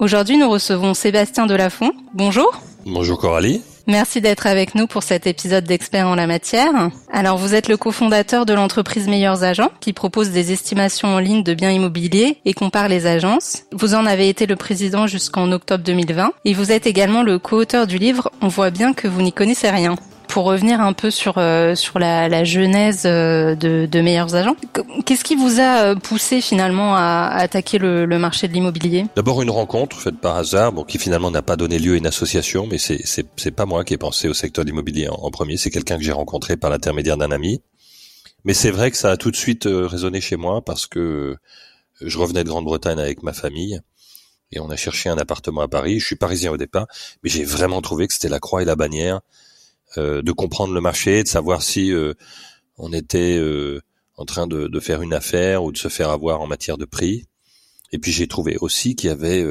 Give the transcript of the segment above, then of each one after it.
Aujourd'hui, nous recevons Sébastien Delafont. Bonjour. Bonjour Coralie. Merci d'être avec nous pour cet épisode d'Experts en la matière. Alors, vous êtes le cofondateur de l'entreprise Meilleurs Agents qui propose des estimations en ligne de biens immobiliers et compare les agences. Vous en avez été le président jusqu'en octobre 2020 et vous êtes également le co-auteur du livre On voit bien que vous n'y connaissez rien pour revenir un peu sur euh, sur la, la genèse euh, de, de, meilleurs agents, qu'est-ce qui vous a euh, poussé finalement à, attaquer le, le, marché de l'immobilier? D'abord une rencontre faite par hasard, bon qui finalement n'a pas donné lieu à une association, mais c'est c'est c'est pas moi qui ai pensé au secteur de l'immobilier en, premier, c'est quelqu'un que j'ai rencontré par l'intermédiaire d'un ami. Mais c'est vrai que ça a tout de suite résonné chez moi parce que je revenais de Grande-Bretagne avec ma famille et on a cherché un appartement à Paris. Je suis parisien au départ, mais j'ai vraiment trouvé que c'était la croix et la bannière de comprendre le marché, de savoir si euh, on était euh, en train de, de, faire une affaire ou de se faire avoir en matière de prix. Et puis j'ai trouvé aussi qu'il y avait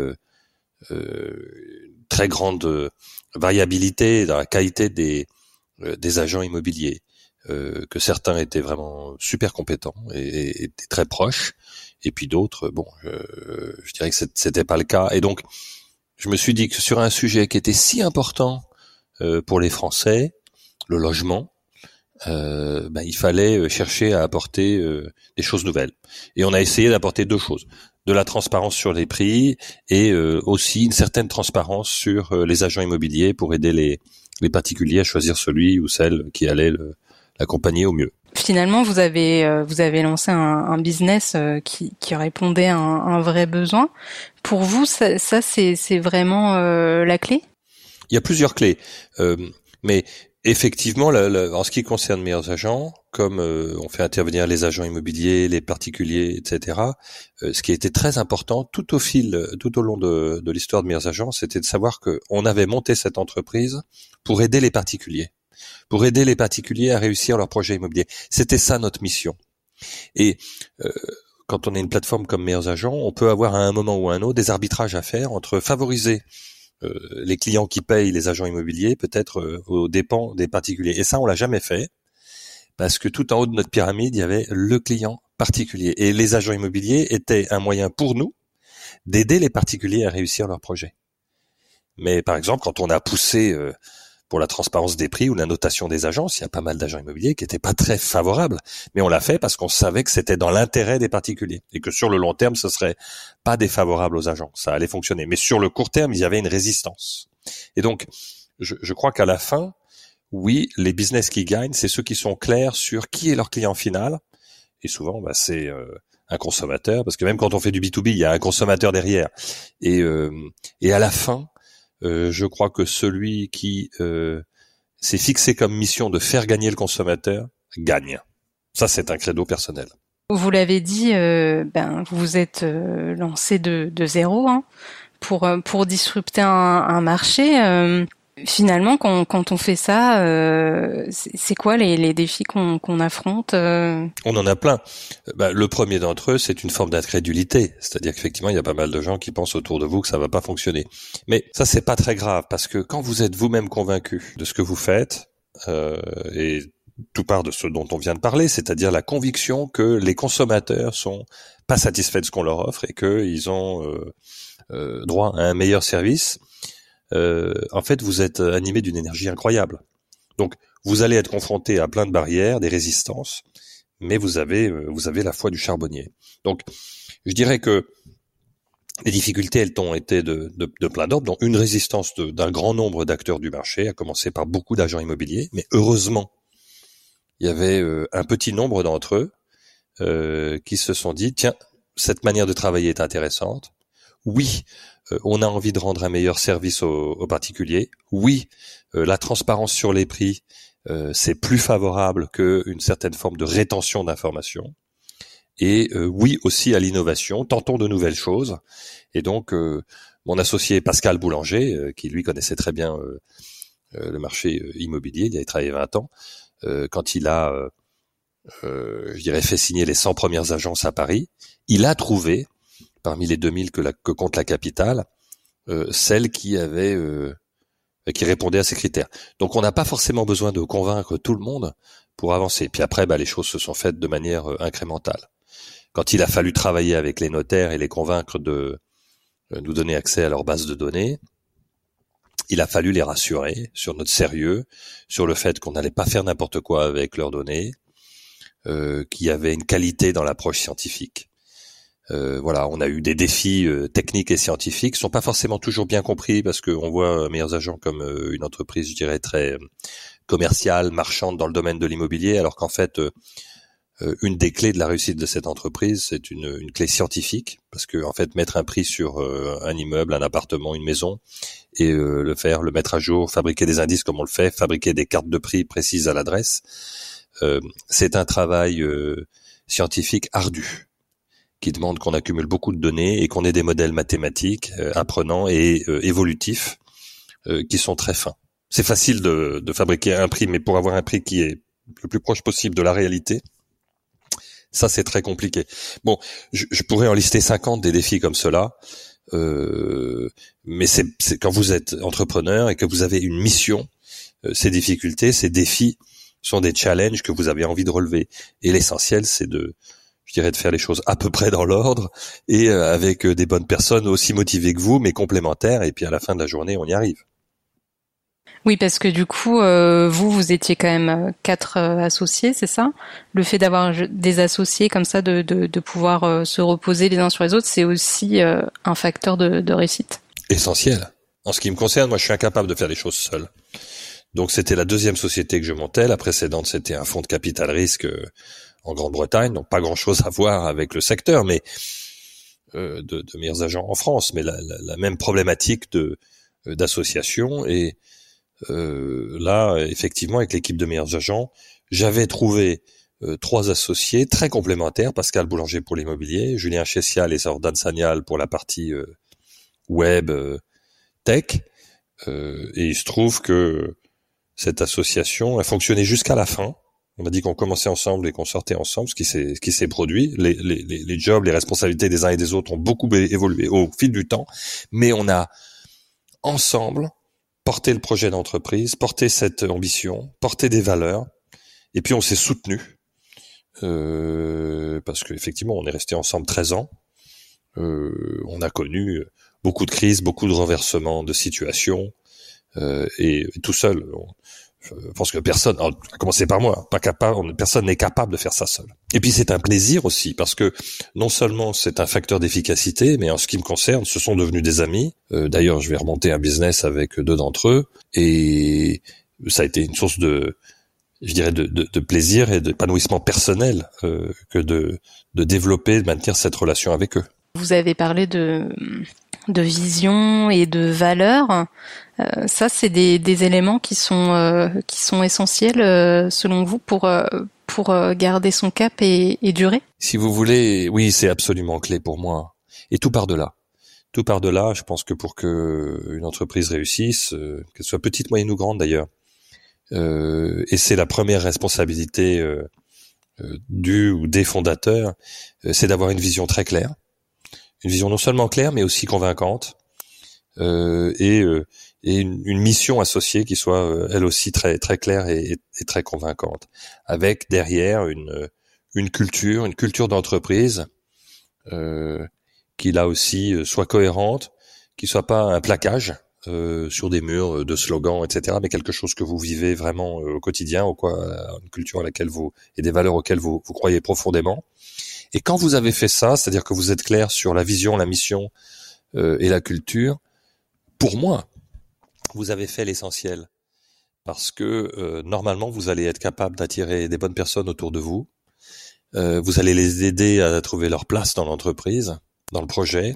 très grande variabilité dans la qualité des, des agents immobiliers, que certains étaient vraiment super compétents et, et très proches, et puis d'autres, bon, je dirais que c'était pas le cas. Et donc, je me suis dit que sur un sujet qui était si important euh, pour les Français, le logement, euh, ben, il fallait euh, chercher à apporter euh, des choses nouvelles. Et on a essayé d'apporter deux choses de la transparence sur les prix et aussi une certaine transparence sur les agents immobiliers pour aider les, les particuliers à choisir celui ou celle qui allait l'accompagner au mieux. Finalement, vous avez vous avez lancé un, un business qui, qui répondait à un, un, vrai besoin. Pour vous, ça, ça c'est vraiment la clé? Il y a plusieurs clés, euh, mais effectivement, en ce qui concerne meilleurs agents, comme euh, on fait intervenir les agents immobiliers, les particuliers, etc. Euh, ce qui été très important tout au fil, tout au long de, l'histoire de meilleurs agents, c'était de savoir que on avait monté cette entreprise pour aider les particuliers, pour aider les particuliers à réussir leur projet immobilier. C'était ça notre mission. Et quand on est une plateforme comme meilleurs agents, on peut avoir à un moment ou à un autre des arbitrages à faire entre favoriser les clients qui payent les agents immobiliers, peut-être euh, aux dépens des particuliers. Et ça, on l'a jamais fait parce que tout en haut de notre pyramide, il y avait le client particulier. Et les agents immobiliers étaient un moyen pour nous d'aider les particuliers à réussir leur projet. Mais par exemple, quand on a poussé euh, pour la transparence des prix ou la notation des agences. Il y a pas mal d'agents immobiliers qui n'étaient pas très favorables, mais on l'a fait parce qu'on savait que c'était dans l'intérêt des particuliers et que sur le long terme, ce serait pas défavorable aux agents. Ça allait fonctionner. Mais sur le court terme, il y avait une résistance. Et donc, je, je crois qu'à la fin, oui, les business qui gagnent, c'est ceux qui sont clairs sur qui est leur client final. Et souvent, bah, c'est euh, un consommateur, parce que même quand on fait du B2B, il y a un consommateur derrière. Et, euh, et à la fin, je crois que celui qui euh, s'est fixé comme mission de faire gagner le consommateur gagne. Ça, c'est un credo personnel. Vous l'avez dit, euh, ben, vous êtes lancé de, de zéro hein, pour pour disrupter un, un marché finalement, quand, quand, on fait ça, euh, c'est quoi les, les défis qu'on qu'on affronte euh On en a plein. Bah, le premier d'entre eux, c'est une forme d'incrédulité, c'est-à-dire qu'effectivement, il y a pas mal de gens qui pensent autour de vous que ça va pas fonctionner. Mais ça, c'est pas très grave parce que quand vous êtes vous-même convaincu de ce que vous faites euh, et tout part de ce dont on vient de parler, c'est-à-dire la conviction que les consommateurs sont pas satisfaits de ce qu'on leur offre et qu'ils ont euh, euh, droit à un meilleur service euh, en fait, vous êtes animé d'une énergie incroyable. Donc, vous allez être confronté à plein de barrières, des résistances, mais vous avez, euh, vous avez la foi du charbonnier. Donc, je dirais que les difficultés, elles ont été de, de, plein d'ordres, dont une résistance d'un grand nombre d'acteurs du marché, à commencer par beaucoup d'agents immobiliers, mais heureusement, il y avait euh, un petit nombre d'entre eux euh, qui se sont dit, tiens, cette manière de travailler est intéressante. Oui, euh, on a envie de rendre un meilleur service aux, particuliers. Oui, euh, la transparence sur les prix, euh, c'est plus favorable qu'une certaine forme de rétention d'informations. et oui aussi à l'innovation. Tentons de nouvelles choses. Et donc, mon associé Pascal Boulanger, qui lui connaissait très bien le marché immobilier, il y a travaillé 20 ans, quand il a, je dirais, fait signer les 100 premières agences à Paris, il a trouvé, parmi les 2000 que, compte la capitale, celle qui avait qui répondait à ces critères. Donc on n'a pas forcément besoin de convaincre tout le monde pour avancer. Puis après, bah, les choses se sont faites de manière euh, incrémentale. Quand il a fallu travailler avec les notaires et les convaincre de euh, nous donner accès à leur base de données, il a fallu les rassurer sur notre sérieux, sur le fait qu'on n'allait pas faire n'importe quoi avec leurs données, euh, qu'il y avait une qualité dans l'approche scientifique. Euh, voilà, on a eu des défis euh, techniques et scientifiques, sont pas forcément toujours bien compris parce qu'on voit euh, meilleurs agents comme une entreprise, je dirais très commerciale, marchande dans le domaine de l'immobilier, alors qu'en fait, une des clés de la réussite de cette entreprise, c'est une, une, clé scientifique, parce que en fait, mettre un prix sur un immeuble, un appartement, une maison, et le faire, le mettre à jour, fabriquer des indices comme on le fait, fabriquer des cartes de prix précises à l'adresse, c'est un travail scientifique ardu qui demande qu'on accumule beaucoup de données et qu'on ait des modèles mathématiques euh, apprenants et euh, évolutifs euh, qui sont très fins. C'est facile de, de, fabriquer un prix, mais pour avoir un prix qui est le plus proche possible de la réalité, ça c'est très compliqué. Bon, je, je, pourrais en lister 50 des défis comme cela, euh, mais c'est quand vous êtes entrepreneur et que vous avez une mission, ces difficultés, ces défis sont des challenges que vous avez envie de relever. Et l'essentiel, c'est de je dirais de faire les choses à peu près dans l'ordre et euh, avec euh, des bonnes personnes aussi motivées que vous, mais complémentaires. Et puis à la fin de la journée, on y arrive. Oui, parce que du coup, euh, vous, vous étiez quand même quatre associés, c'est ça? Le fait d'avoir des associés comme ça, de, de, pouvoir se reposer les uns sur les autres, c'est aussi un facteur de, de réussite? Essentiel. En ce qui me concerne, moi, je suis incapable de faire les choses seul. Donc, c'était la deuxième société que je montais. La précédente, c'était un fonds de capital risque en Grande-Bretagne, donc pas grand-chose à voir avec le secteur, mais euh, de, meilleurs agents en France, mais la, même problématique de euh, d'association. Et euh, là, effectivement, avec l'équipe de meilleurs agents, j'avais trouvé trois associés très complémentaires Pascal Boulanger pour l'immobilier, Julien Chessial et Jordan Sagnal pour la partie web tech. et il se trouve que cette association a fonctionné jusqu'à la fin. On a dit qu'on commençait ensemble et qu'on sortait ensemble, ce qui s'est produit. Les, jobs, les responsabilités des uns et des autres ont beaucoup évolué au fil du temps, mais on a ensemble porté le projet d'entreprise, porté cette ambition, porté des valeurs, et puis on s'est soutenu euh, parce qu'effectivement on est resté ensemble 13 ans. Euh, on a connu beaucoup de crises, beaucoup de renversements de situations, euh, et, tout seul, je pense que personne, à commencer par moi, pas capable, personne n'est capable de faire ça seul. Et puis c'est un plaisir aussi parce que non seulement c'est un facteur d'efficacité, mais en ce qui me concerne, ce sont devenus des amis. Euh, d'ailleurs, je vais remonter un business avec deux d'entre eux et ça a été une source de, je dirais, de, plaisir et d'épanouissement personnel euh, que de, de développer, de maintenir cette relation avec eux. Vous avez parlé de, de vision et de valeur. Euh, ça, c'est des, des, éléments qui sont euh, qui sont essentiels euh, selon vous pour pour garder son cap et, et, durer? Si vous voulez, oui, c'est absolument clé pour moi. Et tout par delà. Tout par delà. Je pense que pour que une entreprise réussisse, qu'elle soit petite, moyenne ou grande d'ailleurs, et c'est la première responsabilité du ou des fondateurs, c'est d'avoir une vision très claire, une vision non seulement claire mais aussi convaincante, et et une, une, mission associée qui soit euh, elle aussi très très claire et, et, très convaincante, avec derrière une une culture, une culture d'entreprise euh, qui là aussi euh, soit cohérente, qui soit pas un plaquage euh, sur des murs de slogans, etc., mais quelque chose que vous vivez vraiment au quotidien, ou quoi, une culture à laquelle vous et des valeurs auxquelles vous, vous croyez profondément. Et quand vous avez fait ça, c'est-à-dire que vous êtes clair sur la vision, la mission euh, et la culture, pour moi, vous avez fait l'essentiel. Parce que euh, normalement, vous allez être capable d'attirer des bonnes personnes autour de vous. Euh, vous allez les aider à trouver leur place dans l'entreprise, dans le projet.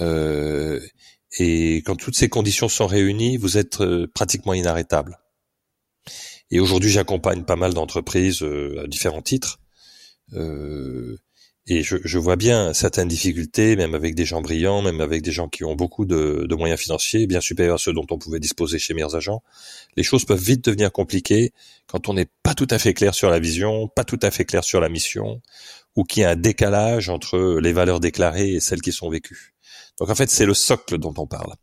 Euh, et quand toutes ces conditions sont réunies, vous êtes pratiquement inarrêtable. Et aujourd'hui, j'accompagne pas mal d'entreprises à différents titres. Et je, je, vois bien certaines difficultés, même avec des gens brillants, même avec des gens qui ont beaucoup de, de, moyens financiers, bien supérieurs à ceux dont on pouvait disposer chez meilleurs agents. Les choses peuvent vite devenir compliquées quand on n'est pas tout à fait clair sur la vision, pas tout à fait clair sur la mission, ou qu'il y a un décalage entre les valeurs déclarées et celles qui sont vécues. Donc en fait, c'est le socle dont on parle.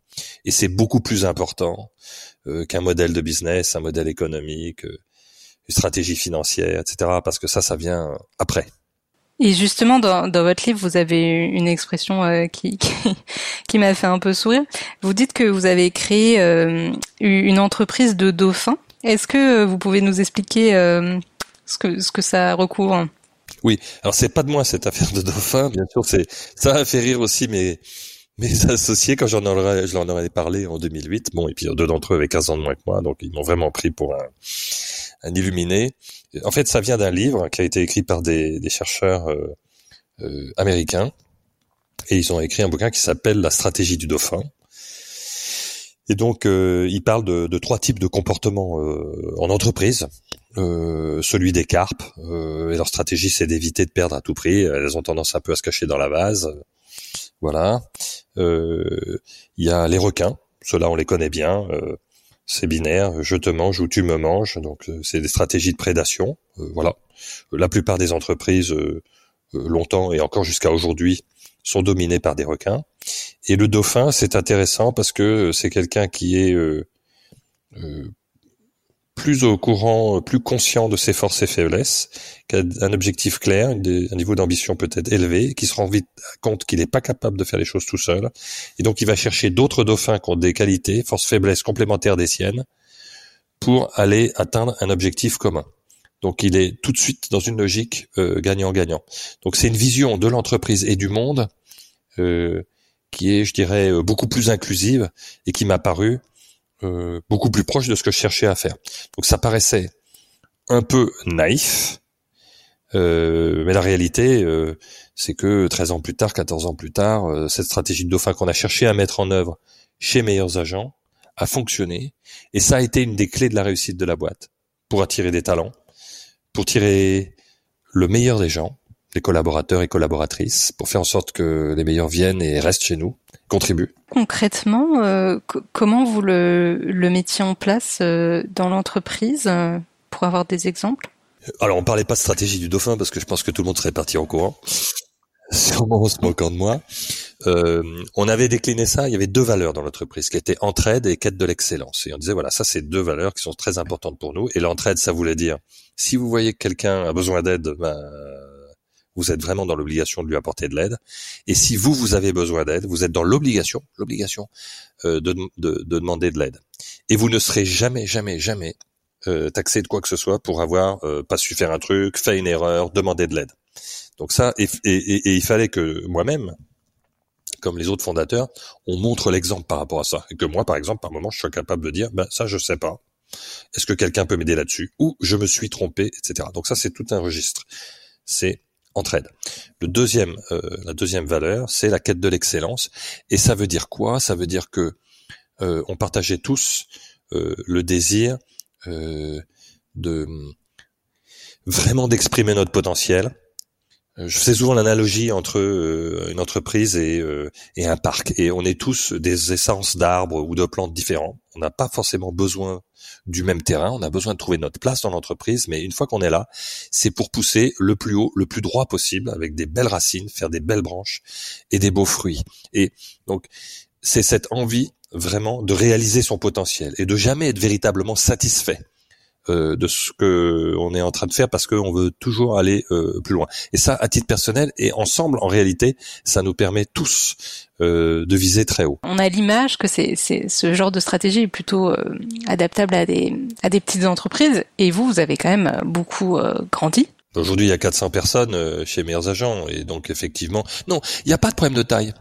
Et c'est beaucoup plus important euh, qu'un modèle de business, un modèle économique, euh, une stratégie financière, etc. Parce que ça, ça vient après. Et justement, dans, votre livre, vous avez une expression euh, qui, qui, m'a fait un peu sourire. Vous dites que vous avez créé euh, une entreprise de dauphins. Est-ce que vous pouvez nous expliquer euh, ce, que, ce que ça recouvre? Oui, alors c'est pas de moi cette affaire de dauphins, bien sûr. C'est ça a fait rire aussi mes mes associés quand j'en aurais, je leur en aurais parlé en 2008. Bon, et puis deux d'entre eux avaient 15 ans de moins que moi, donc ils m'ont vraiment pris pour un illuminé. En fait, ça vient d'un livre qui a été écrit par des, chercheurs euh, euh, américains. Et ils ont écrit un bouquin qui s'appelle La stratégie du dauphin. Et donc, euh, ils parlent de, trois types de comportements euh, en entreprise. Celui des carpes. et leur stratégie, c'est d'éviter de perdre à tout prix. Elles ont tendance un peu à se cacher dans la vase. Voilà. Il y a les requins. Ceux-là, on les connaît bien c'est binaire, je te mange ou tu me manges, donc euh, c'est des stratégies de prédation. Euh, voilà. La plupart des entreprises, euh, longtemps et encore jusqu'à aujourd'hui, sont dominées par des requins. Et le dauphin, c'est intéressant parce que c'est quelqu'un qui est plus au courant, plus conscient de ses forces et faiblesses, qui a un objectif clair, un niveau d'ambition peut-être élevé, qui se rend vite compte qu'il n'est pas capable de faire les choses tout seul, et donc il va chercher d'autres dauphins qui ont des qualités, forces faiblesses complémentaires des siennes, pour aller atteindre un objectif commun. Donc il est tout de suite dans une logique euh, gagnant-gagnant. donc c'est une vision de l'entreprise et du monde euh, qui est, je dirais, euh, beaucoup plus inclusive et qui m'a paru euh, beaucoup plus proche de ce que je cherchais à faire. Donc ça paraissait un peu naïf, euh, mais la réalité, euh, c'est que 13 ans plus tard, 14 ans plus tard, cette stratégie de dauphin qu'on a cherché à mettre en œuvre chez Meilleurs Agents a fonctionné, et ça a été une des clés de la réussite de la boîte, pour attirer des talents, pour tirer le meilleur des gens, les collaborateurs et collaboratrices, pour faire en sorte que les meilleurs viennent et restent chez nous, contribuent. Concrètement, euh, comment vous le, le mettiez en place euh, dans l'entreprise euh, pour avoir des exemples? Alors, on parlait pas de stratégie du dauphin parce que je pense que tout le monde serait parti en courant, sûrement en se moquant de moi. on avait décliné ça. Il y avait deux valeurs dans l'entreprise qui étaient entraide et quête de l'excellence. Et on disait voilà, ça c'est deux valeurs qui sont très importantes pour nous. Et l'entraide, ça voulait dire si vous voyez que quelqu'un a besoin d'aide, ben, vous êtes vraiment dans l'obligation de lui apporter de l'aide. Et si vous, vous avez besoin d'aide, vous êtes dans l'obligation, l'obligation euh, de, de, de, demander de l'aide. Et vous ne serez jamais, jamais, jamais euh, taxé de quoi que ce soit pour avoir euh, pas su faire un truc, fait une erreur, demandé de l'aide. Donc ça, et, et, et, il fallait que moi-même, comme les autres fondateurs, on montre l'exemple par rapport à ça. Et que moi, par exemple, par moment, je sois capable de dire, ben ça, je sais pas. Est-ce que quelqu'un peut m'aider là-dessus? Ou je me suis trompé, etc. Donc ça, c'est tout un registre. C'est entraide. Le euh, la deuxième valeur, c'est la quête de l'excellence. Et ça veut dire quoi? Ça veut dire que euh, on partageait tous euh, le désir de vraiment d'exprimer notre potentiel, je fais souvent l'analogie entre euh, une entreprise et, euh, et, un parc. Et on est tous des essences d'arbres ou de plantes différents. On n'a pas forcément besoin du même terrain. On a besoin de trouver notre place dans l'entreprise. Mais une fois qu'on est là, c'est pour pousser le plus haut, le plus droit possible, avec des belles racines, faire des belles branches et des beaux fruits. Et donc, c'est cette envie vraiment de réaliser son potentiel et de jamais être véritablement satisfait euh, de ce que on est en train de faire parce qu'on veut toujours aller euh, plus loin. Et ça, à titre personnel et ensemble, en réalité, ça nous permet tous euh, de viser très haut. On a l'image que c'est, ce genre de stratégie est plutôt adaptable à des, à des petites entreprises. Et vous, vous avez quand même beaucoup grandi. Aujourd'hui, il y a 400 personnes chez Meilleurs Agents. Et donc, effectivement, non, il n'y a pas de problème de taille.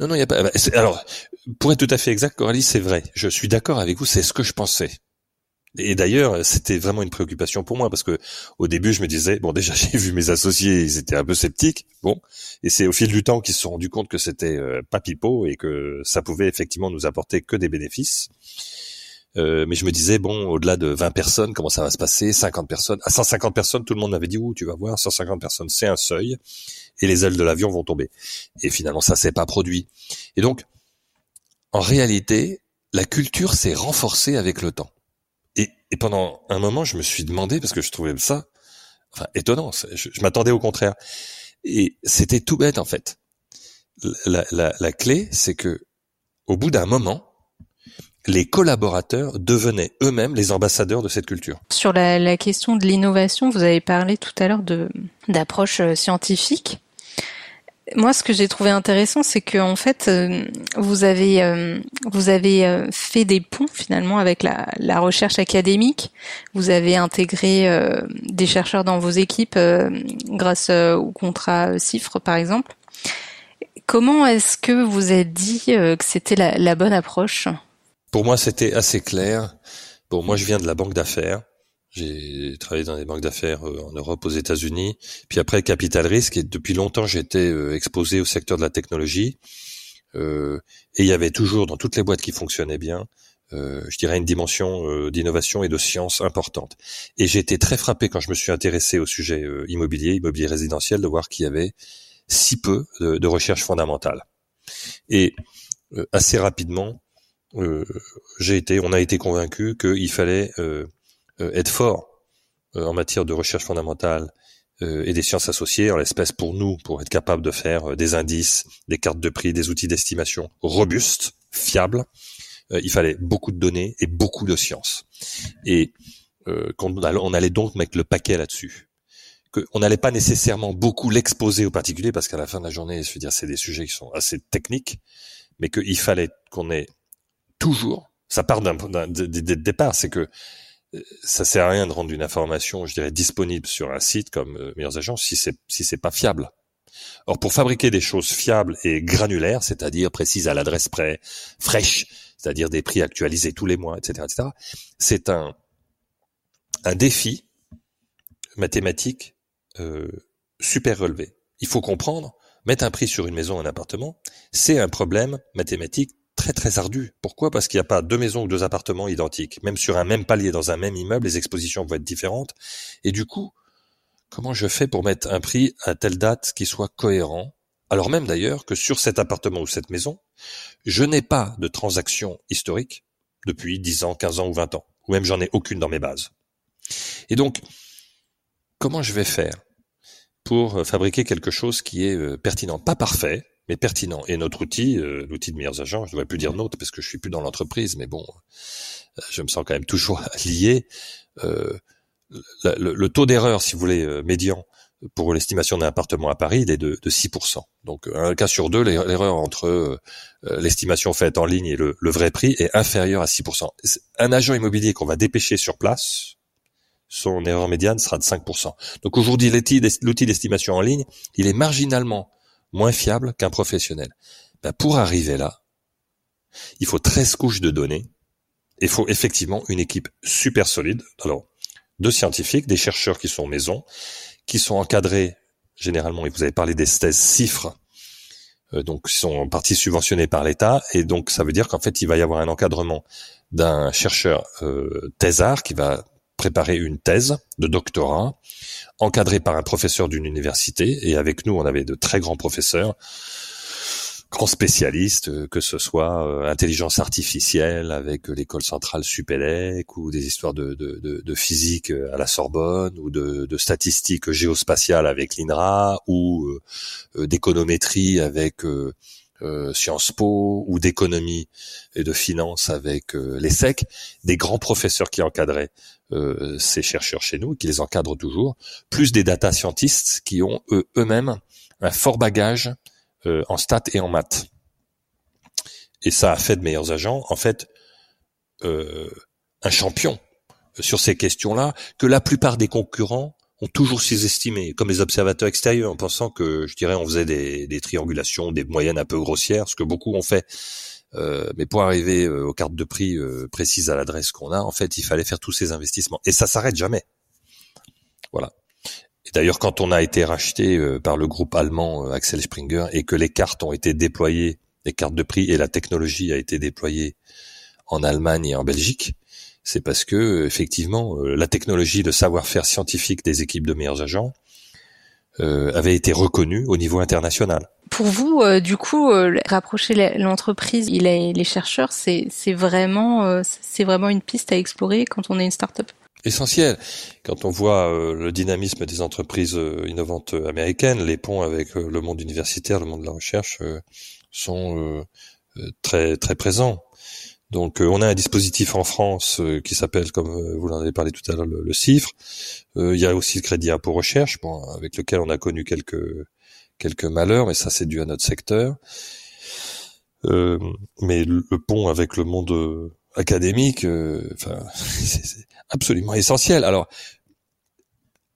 Non, non, il n'y a pas. Alors, pour être tout à fait exact, Coralie, c'est vrai. Je suis d'accord avec vous. C'est ce que je pensais. Et d'ailleurs, c'était vraiment une préoccupation pour moi parce que au début, je me disais bon, déjà j'ai vu mes associés, ils étaient un peu sceptiques, bon, et c'est au fil du temps qu'ils se sont rendus compte que c'était euh, pas pipeau et que ça pouvait effectivement nous apporter que des bénéfices. Euh, mais je me disais bon, au-delà de 20 personnes, comment ça va se passer? 50 personnes, à 150 personnes, tout le monde m'avait dit ouh, tu vas voir, 150 personnes, c'est un seuil, et les ailes de l'avion vont tomber. Et finalement, ça s'est pas produit. Et donc, en réalité, la culture s'est renforcée avec le temps. Et, pendant un moment, je me suis demandé parce que je trouvais ça, enfin, étonnant. Je, m'attendais au contraire. Et c'était tout bête en fait. La, clé, c'est que au bout d'un moment, les collaborateurs devenaient eux-mêmes les ambassadeurs de cette culture. Sur la, la question de l'innovation, vous avez parlé tout à l'heure de d'approche euh, scientifique. Moi, ce que j'ai trouvé intéressant, c'est que en fait, euh, vous avez euh, vous avez fait des ponts finalement avec la, la recherche académique. Vous avez intégré des chercheurs dans vos équipes grâce au contrat CIFRE, par exemple. Comment est-ce que vous êtes dit que c'était la, la bonne approche? Pour moi, c'était assez clair. Bon, moi, je viens de la banque d'affaires. J'ai travaillé dans des banques d'affaires euh, en Europe, aux États-Unis. Puis après, capital risque. Et depuis longtemps, j'étais euh, exposé au secteur de la technologie. Euh, et il y avait toujours, dans toutes les boîtes qui fonctionnaient bien, euh, je dirais une dimension euh, d'innovation et de science importante. Et j'ai été très frappé quand je me suis intéressé au sujet immobilier, immobilier résidentiel, de voir qu'il y avait si peu de, recherche fondamentale. Et assez rapidement, j'ai été, on a été convaincu qu'il fallait être fort en matière de recherche fondamentale et des sciences associées, en l'espèce pour nous, pour être capable de faire des indices, des cartes de prix, des outils d'estimation robustes, fiables. il fallait beaucoup de données et beaucoup de sciences. Et on allait donc mettre le paquet là-dessus qu'on n'allait pas nécessairement beaucoup l'exposer aux particuliers parce qu'à la fin de la journée, je veux dire, c'est des sujets qui sont assez techniques, mais qu'il fallait qu'on ait toujours, ça part d'un départ, c'est que euh, ça sert à rien de rendre une information, je dirais, disponible sur un site comme euh, Meilleurs Agents si c'est si c'est pas fiable. Or, pour fabriquer des choses fiables et granulaires, c'est-à-dire précises à l'adresse près, fraîches, c'est-à-dire des prix actualisés tous les mois, etc., etc., c'est un un défi mathématique euh, super relevé. Il faut comprendre, mettre un prix sur une maison, un appartement, c'est un problème mathématique très très ardu. Pourquoi? Parce qu'il n'y a pas deux maisons ou deux appartements identiques. Même sur un même palier dans un même immeuble, les expositions vont être différentes. Et du coup, comment je fais pour mettre un prix à telle date qui soit cohérent? Alors même d'ailleurs que sur cet appartement ou cette maison, je n'ai pas de transaction historique depuis 10 ans, 15 ans ou 20 ans. Ou même j'en ai aucune dans mes bases. Et donc, comment je vais faire pour fabriquer quelque chose qui est euh, pertinent? Pas parfait, mais pertinent. Et notre outil, euh, l'outil de meilleurs agents, je ne devrais plus dire nôtre parce que je suis plus dans l'entreprise, mais bon, euh, je me sens quand même toujours lié. Euh, le, taux d'erreur, si vous voulez, médian pour l'estimation d'un appartement à Paris, il est de, de 6%. Donc un cas sur deux, l'erreur entre l'estimation faite en ligne et le, le, vrai prix est inférieure à 6%. Un agent immobilier qu'on va dépêcher sur place, son erreur médiane sera de 5%. Donc aujourd'hui, l'outil d'estimation en ligne, il est marginalement moins fiable qu'un professionnel. Ben pour arriver là, il faut 13 couches de données. Il faut effectivement une équipe super solide. Alors, de scientifiques, des chercheurs qui sont maison, qui sont encadrés généralement, et vous avez parlé des thèses CIFRE, euh, donc qui sont en partie subventionnés par l'État, et donc ça veut dire qu'en fait il va y avoir un encadrement d'un chercheur euh, thésard qui va préparer une thèse de doctorat encadré par un professeur d'une université. Et avec nous, on avait de très grands professeurs, grands spécialistes, euh, que ce soit euh, intelligence artificielle avec l'école centrale Supélec ou des histoires de, de, physique euh, à la Sorbonne ou de, statistiques géospatiales avec l'INRA ou d'économétrie avec euh, Sciences Po ou d'économie et de finance avec euh, l'ESSEC, des grands professeurs qui encadraient euh, ces chercheurs chez nous, qui les encadrent toujours, plus des data scientists qui ont eux, eux-mêmes un fort bagage en stats et en maths. Et ça a fait de meilleurs agents, en fait, un champion sur ces questions-là que la plupart des concurrents ont toujours sous-estimé, comme les observateurs extérieurs, en pensant que, je dirais, on faisait des, des triangulations, des moyennes un peu grossières, ce que beaucoup ont fait. Euh, mais pour arriver euh, aux cartes de prix euh, précises à l'adresse qu'on a, en fait, il fallait faire tous ces investissements. Et ça s'arrête jamais. Voilà. Et d'ailleurs, quand on a été racheté par le groupe allemand Axel Springer et que les cartes ont été déployées, les cartes de prix et la technologie a été déployée en Allemagne et en Belgique, c'est parce que effectivement la technologie, le savoir-faire scientifique des équipes de meilleurs agents avait été reconnue au niveau international. Pour vous, du coup, rapprocher l'entreprise et les chercheurs, c'est vraiment c'est vraiment une piste à explorer quand on est une start-up? Essentiel. Quand on voit euh, le dynamisme des entreprises euh, innovantes américaines, les ponts avec euh, le monde universitaire, le monde de la recherche sont très très présents. Donc on a un dispositif en France qui s'appelle, comme vous l'en avez parlé tout à l'heure, le, CIFRE. il y a aussi le crédit impôt recherche, bon, avec lequel on a connu quelques quelques malheurs, et ça c'est dû à notre secteur. mais le, le, pont avec le monde académique, enfin, c'est absolument essentiel. Alors,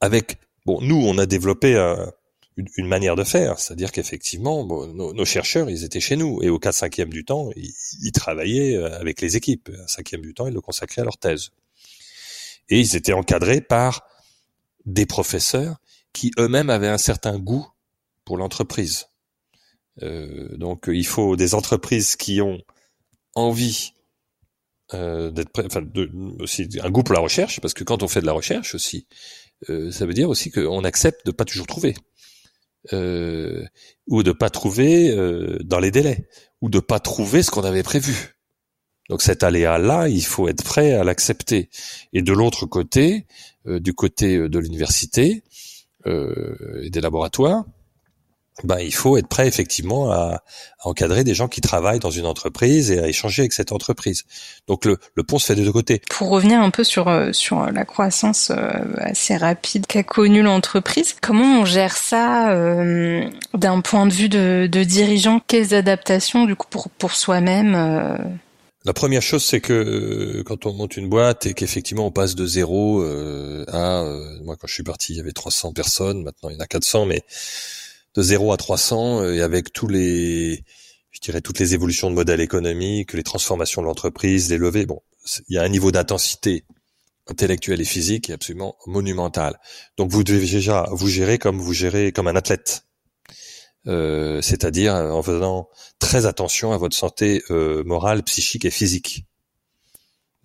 avec bon, nous, on a développé une, manière de faire, c'est-à-dire qu'effectivement, nos, chercheurs, ils étaient chez nous et au 4 cinquième du temps, ils, travaillaient euh, avec les équipes. Un cinquième du temps, ils le consacraient à leur thèse. Et ils étaient encadrés par des professeurs qui eux-mêmes avaient un certain goût pour l'entreprise. Euh, donc, il faut des entreprises qui ont envie euh, d'être enfin aussi un goût pour la recherche parce que quand on fait de la recherche aussi ça veut dire aussi qu'on accepte de pas toujours trouver euh, ou de pas trouver euh, dans les délais ou de pas trouver ce qu'on avait prévu. Donc cet aléa là il faut être prêt à l'accepter. Et de l'autre côté euh, du côté de l'université et des laboratoires ben, il faut être prêt effectivement à, encadrer des gens qui travaillent dans une entreprise et à échanger avec cette entreprise. Donc le, le pont se fait des deux côtés. Pour revenir un peu sur euh, sur la croissance euh, assez rapide qu'a connue l'entreprise, comment on gère ça euh, d'un point de vue de, de dirigeant? Quelles adaptations du coup pour pour soi-même La première chose, c'est que quand on monte une boîte et qu'effectivement on passe de zéro à, moi quand je suis parti, il y avait 300 personnes, maintenant il y en a 400, mais de 0 à 300 euh, et avec tous les, je dirais toutes les évolutions de modèle économique, les transformations de l'entreprise, les levées. Bon, il y a un niveau d'intensité intellectuelle et physique est absolument monumental. Donc vous devez déjà vous gérer comme vous gérez comme un athlète. Euh, c'est-à-dire en faisant très attention à votre santé euh, morale, psychique et physique.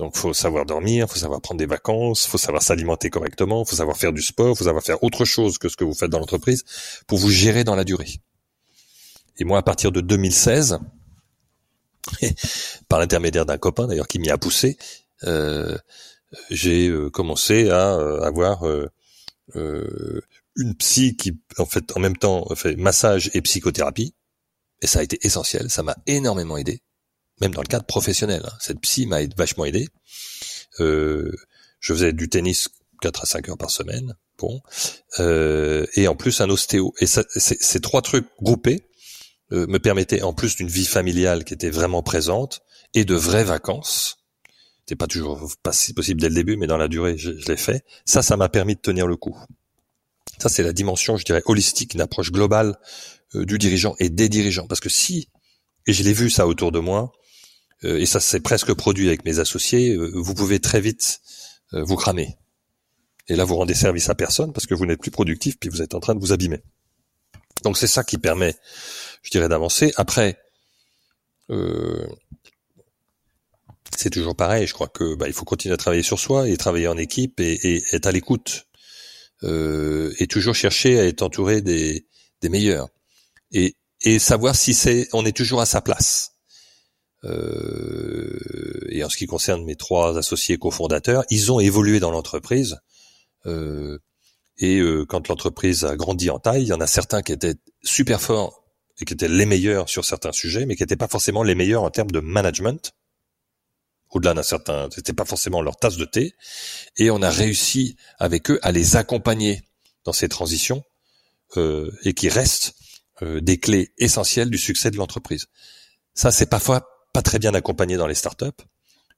Donc, faut savoir dormir, faut savoir prendre des vacances, faut savoir s'alimenter correctement, faut savoir faire du sport, faut savoir faire autre chose que ce que vous faites dans l'entreprise pour vous gérer dans la durée. Et moi, à partir de 2016, par l'intermédiaire d'un copain d'ailleurs qui m'y a poussé, euh, j'ai euh, commencé à euh, avoir une psy qui, en fait, en même temps, fait massage et psychothérapie. Et ça a été essentiel, ça m'a énormément aidé même dans le cadre professionnel. Hein. Cette psy m'a vachement aidé. Euh, je faisais du tennis 4 à 5 heures par semaine. Bon. Euh, et en plus un ostéo. Et ça, ces trois trucs groupés euh, me permettaient, en plus d'une vie familiale qui était vraiment présente et de vraies vacances, c'était pas toujours pas si possible dès le début, mais dans la durée, je, l'ai fait. Ça, ça m'a permis de tenir le coup. Ça, c'est la dimension, je dirais, holistique, une approche globale euh, du dirigeant et des dirigeants. Parce que si, et je l'ai vu ça autour de moi, et ça s'est presque produit avec mes associés, euh, vous pouvez très vite euh, vous cramer. Et là, vous rendez service à personne parce que vous n'êtes plus productif, puis vous êtes en train de vous abîmer. Donc c'est ça qui permet, je dirais, d'avancer. Après, euh, c'est toujours pareil. Je crois que bah, il faut continuer à travailler sur soi et travailler en équipe et, et être à l'écoute euh, et toujours chercher à être entouré des, des meilleurs et, et savoir si c'est on est toujours à sa place. Euh, et en ce qui concerne mes trois associés cofondateurs, ils ont évolué dans l'entreprise. Euh, et euh, quand l'entreprise a grandi en taille, il y en a certains qui étaient super forts et qui étaient les meilleurs sur certains sujets, mais qui n'étaient pas forcément les meilleurs en termes de management. Au-delà d'un certain, c'était pas forcément leur tasse de thé. Et on a réussi avec eux à les accompagner dans ces transitions euh, et qui restent euh, des clés essentielles du succès de l'entreprise. Ça, c'est parfois pas très bien accompagné dans les startups.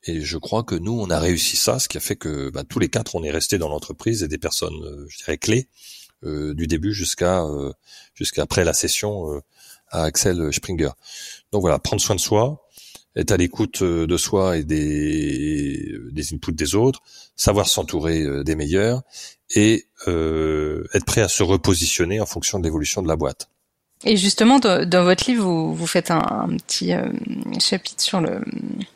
Et je crois que nous, on a réussi ça, ce qui a fait que bah, tous les quatre, on est restés dans l'entreprise et des personnes, euh, je dirais, clés euh, du début jusqu'à euh, jusqu'après la session à Axel Springer. Donc voilà, prendre soin de soi, être à l'écoute de soi et des, des inputs des autres, savoir s'entourer des meilleurs et être prêt à se repositionner en fonction de l'évolution de la boîte. Et justement, dans, votre livre, vous, vous faites un, petit euh, chapitre sur le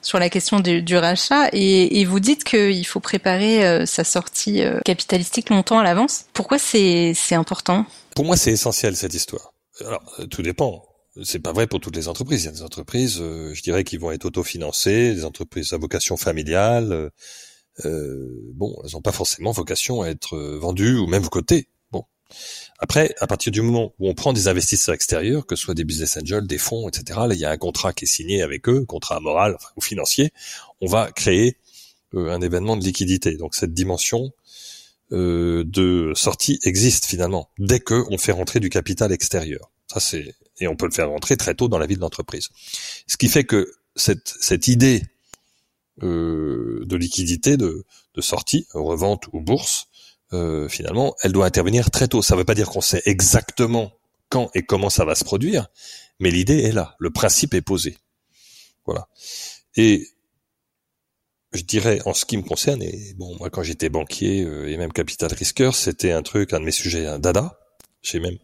sur la question du, du rachat et, et, vous dites qu'il faut préparer euh, sa sortie euh, capitalistique longtemps à l'avance. Pourquoi c'est important? Pour moi, c'est essentiel cette histoire. Alors, tout dépend. C'est pas vrai pour toutes les entreprises. Il y a des entreprises, je dirais, qui vont être autofinancées, des entreprises à vocation familiale. bon, elles n'ont pas forcément vocation à être vendues ou même cotées. Après, à partir du moment où on prend des investisseurs extérieurs, que ce soit des business angels, des fonds, etc., là, il y a un contrat qui est signé avec eux, contrat moral ou financier, on va créer euh, un événement de liquidité. Donc cette dimension euh, de sortie existe finalement dès que on fait rentrer du capital extérieur. Ça c'est et on peut le faire rentrer très tôt dans la vie de l'entreprise. Ce qui fait que cette cette idée euh, de liquidité, de, de sortie, revente ou bourse, euh, finalement, elle doit intervenir très tôt. Ça ne veut pas dire qu'on sait exactement quand et comment ça va se produire, mais l'idée est là, le principe est posé. Voilà. Et je dirais, en ce qui me concerne, et bon, moi quand j'étais banquier euh, et même capital risqueur, c'était un truc, un de mes sujets, un dada. J'ai même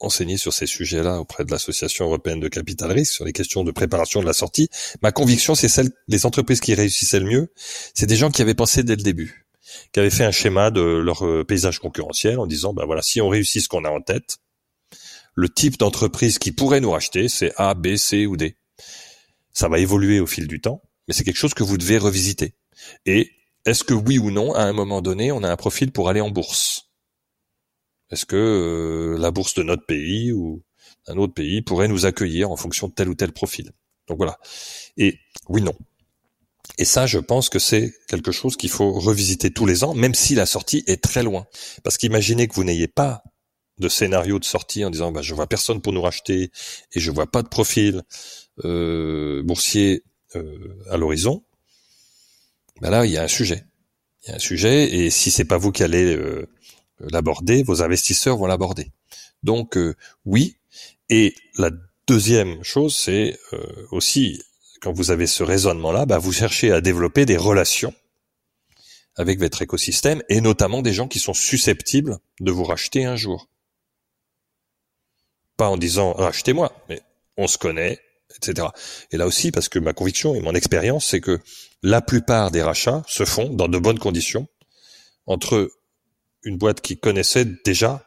enseigné sur ces sujets-là auprès de l'Association européenne de capital risque, sur les questions de préparation de la sortie. Ma conviction, c'est celle, les entreprises qui réussissaient le mieux, c'est des gens qui avaient pensé dès le début qui avaient fait un schéma de leur euh, paysage concurrentiel en disant, ben voilà, si on réussit ce qu'on a en tête, le type d'entreprise qui pourrait nous racheter, c'est A, B, C ou D. Ça va évoluer au fil du temps, mais c'est quelque chose que vous devez revisiter. Et est-ce que oui ou non, à un moment donné, on a un profil pour aller en bourse? Est-ce que euh, la bourse de notre pays ou un autre pays pourrait nous accueillir en fonction de tel ou tel profil? Donc voilà. Et oui, non. Et ça, je pense que c'est quelque chose qu'il faut revisiter tous les ans, même si la sortie est très loin. Parce qu'imaginez que vous n'ayez pas de scénario de sortie en disant bah, je vois personne pour nous racheter et je vois pas de profil euh, boursier euh, à l'horizon. Bah là, il y a un sujet. Il y a un sujet et si c'est pas vous qui allez euh, l'aborder, vos investisseurs vont l'aborder. Donc euh, oui. Et la deuxième chose, c'est euh, aussi quand vous avez ce raisonnement-là, bah, vous cherchez à développer des relations avec votre écosystème et notamment des gens qui sont susceptibles de vous racheter un jour. Pas en disant rachetez-moi, mais on se connaît, etc. Et là aussi, parce que ma conviction et mon expérience, c'est que la plupart des rachats se font dans de bonnes conditions entre une boîte qui connaissait déjà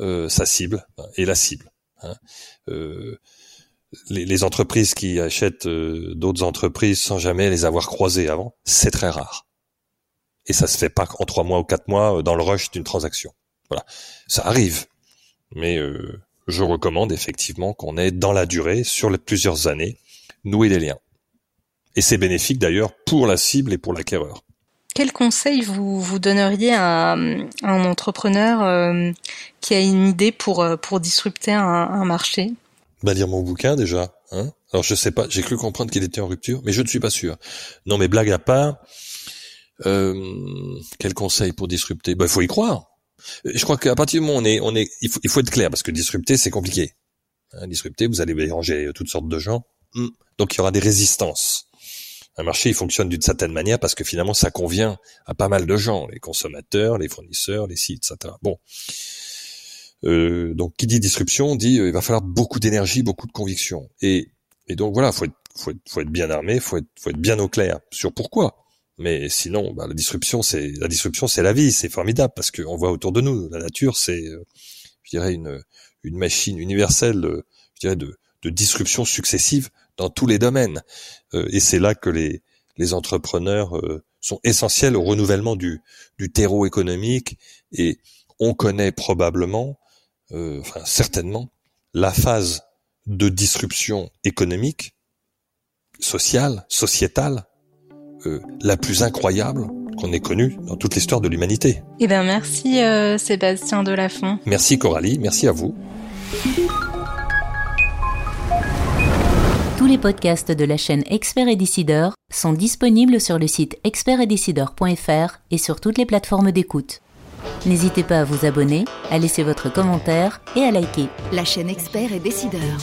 euh, sa cible et la cible. Hein. Euh, les, entreprises qui achètent euh, d'autres entreprises sans jamais les avoir croisées avant, c'est très rare. Et ça se fait pas en trois mois ou quatre mois euh, dans le rush d'une transaction. Voilà, ça arrive, mais euh, je recommande effectivement qu'on ait dans la durée, sur plusieurs années, noué des liens. Et c'est bénéfique d'ailleurs pour la cible et pour l'acquéreur. Quel conseil vous, vous donneriez à, un entrepreneur qui a une idée pour, pour disrupter un marché? Bah lire mon bouquin déjà. Hein Alors je sais pas, j'ai cru comprendre qu'il était en rupture, mais je ne suis pas sûr. Non, mais blague à part, euh, quel conseil pour disrupter? Bah faut y croire. Je crois qu'à partir du moment où on est, on est, il faut, il faut être clair parce que disrupter c'est compliqué. Hein, disrupter, vous allez mélanger toutes sortes de gens, hmm. donc il y aura des résistances. Un marché, il fonctionne d'une certaine manière parce que finalement, ça convient à pas mal de gens, les consommateurs, les fournisseurs, les sites, etc. Bon, euh, donc, qui dit disruption dit euh, il va falloir beaucoup d'énergie, beaucoup de conviction. Et, et donc voilà, faut être, faut être, faut être bien armé, faut être, faut être bien au clair sur pourquoi. Mais sinon, bah, la disruption, c'est la disruption, c'est la vie, c'est formidable parce qu'on voit autour de nous, la nature, c'est, euh, je dirais, une, une machine universelle, je dirais, de, de disruption successive dans tous les domaines. et c'est là que les, les entrepreneurs sont essentiels au renouvellement du, du terreau économique. Et on connaît probablement euh, enfin certainement, la phase de disruption économique, sociale, sociétale, euh, la plus incroyable qu'on ait connue dans toute l'histoire de l'humanité. Eh bien, merci euh, Sébastien Delafont. Merci Coralie, merci à vous. Tous les podcasts de la chaîne Expert et Décideur sont disponibles sur le site expertetdecideur.fr et sur toutes les plateformes d'écoute. N'hésitez pas à vous abonner, à laisser votre commentaire et à liker. La chaîne Expert et Décideur.